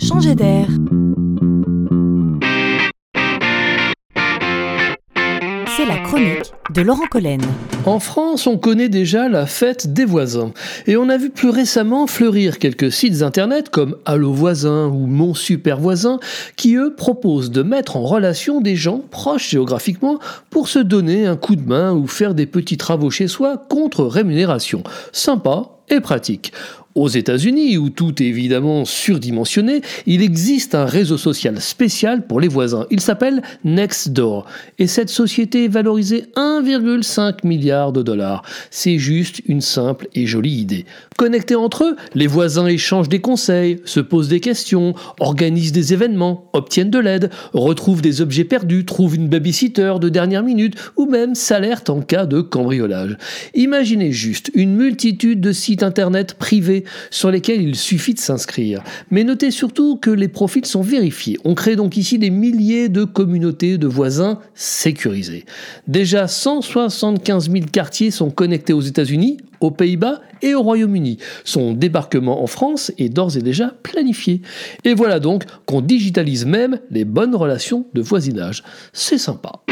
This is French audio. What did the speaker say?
changer d'air. C'est la chronique de Laurent Collen. En France, on connaît déjà la fête des voisins. Et on a vu plus récemment fleurir quelques sites internet comme Allo Voisin ou Mon Super Voisin qui, eux, proposent de mettre en relation des gens proches géographiquement pour se donner un coup de main ou faire des petits travaux chez soi contre rémunération. Sympa et pratique. Aux États-Unis, où tout est évidemment surdimensionné, il existe un réseau social spécial pour les voisins. Il s'appelle Nextdoor. Et cette société est valorisée 1,5 milliard de dollars. C'est juste une simple et jolie idée. Connectés entre eux, les voisins échangent des conseils, se posent des questions, organisent des événements, obtiennent de l'aide, retrouvent des objets perdus, trouvent une babysitter de dernière minute ou même s'alertent en cas de cambriolage. Imaginez juste une multitude de sites internet privés sur lesquels il suffit de s'inscrire. Mais notez surtout que les profils sont vérifiés. On crée donc ici des milliers de communautés de voisins sécurisées. Déjà 175 000 quartiers sont connectés aux États-Unis, aux Pays-Bas et au Royaume-Uni. Son débarquement en France est d'ores et déjà planifié. Et voilà donc qu'on digitalise même les bonnes relations de voisinage. C'est sympa.